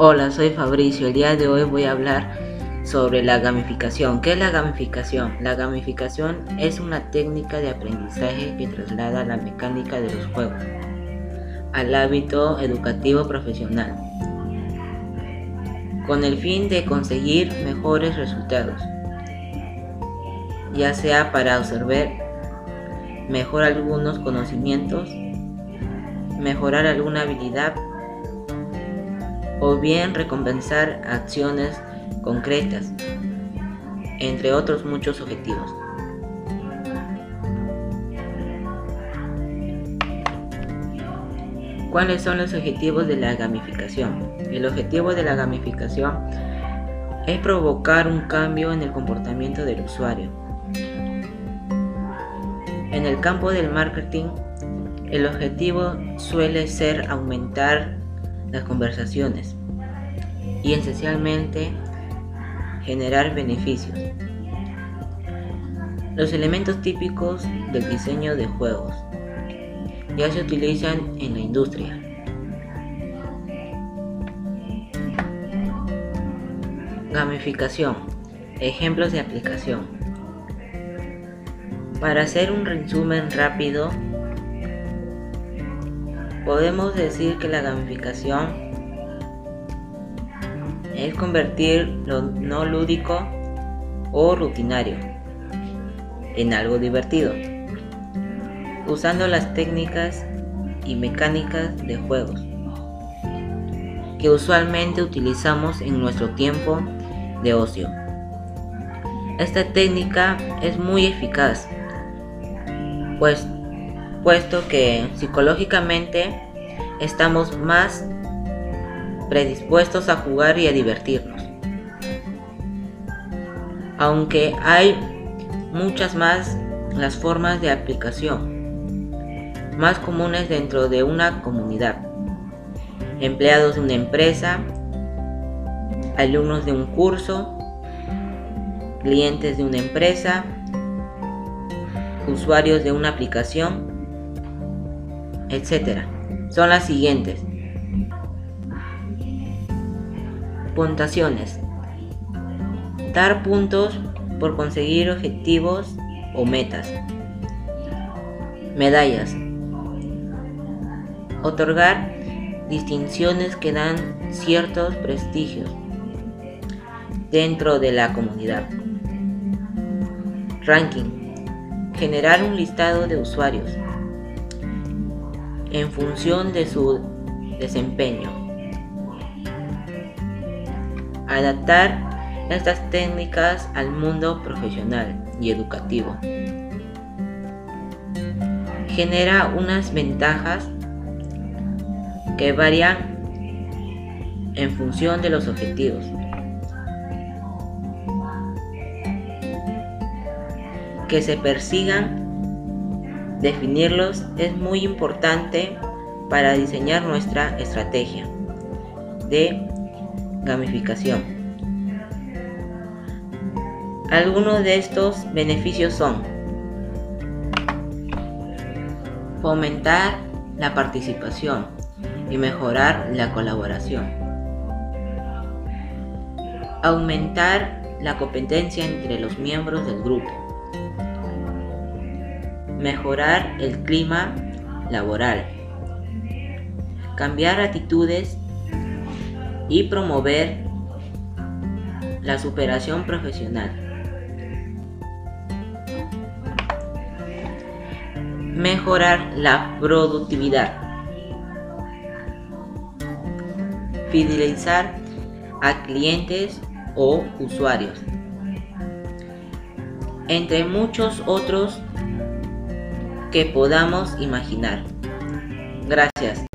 Hola, soy Fabricio. El día de hoy voy a hablar sobre la gamificación. ¿Qué es la gamificación? La gamificación es una técnica de aprendizaje que traslada la mecánica de los juegos al hábito educativo profesional con el fin de conseguir mejores resultados, ya sea para observar mejor algunos conocimientos, mejorar alguna habilidad o bien recompensar acciones concretas, entre otros muchos objetivos. ¿Cuáles son los objetivos de la gamificación? El objetivo de la gamificación es provocar un cambio en el comportamiento del usuario. En el campo del marketing, el objetivo suele ser aumentar las conversaciones y esencialmente generar beneficios. Los elementos típicos del diseño de juegos ya se utilizan en la industria. Gamificación. Ejemplos de aplicación. Para hacer un resumen rápido, podemos decir que la gamificación es convertir lo no lúdico o rutinario en algo divertido, usando las técnicas y mecánicas de juegos que usualmente utilizamos en nuestro tiempo de ocio. Esta técnica es muy eficaz, pues puesto que psicológicamente estamos más predispuestos a jugar y a divertirnos. Aunque hay muchas más las formas de aplicación más comunes dentro de una comunidad. Empleados de una empresa, alumnos de un curso, clientes de una empresa, usuarios de una aplicación, etc. Son las siguientes. Puntuaciones. Dar puntos por conseguir objetivos o metas. Medallas. Otorgar distinciones que dan ciertos prestigios dentro de la comunidad. Ranking. Generar un listado de usuarios en función de su desempeño. Adaptar estas técnicas al mundo profesional y educativo. Genera unas ventajas que varían en función de los objetivos. Que se persigan Definirlos es muy importante para diseñar nuestra estrategia de gamificación. Algunos de estos beneficios son fomentar la participación y mejorar la colaboración, aumentar la competencia entre los miembros del grupo, mejorar el clima laboral, cambiar actitudes y promover la superación profesional. Mejorar la productividad. Fidelizar a clientes o usuarios. Entre muchos otros que podamos imaginar. Gracias.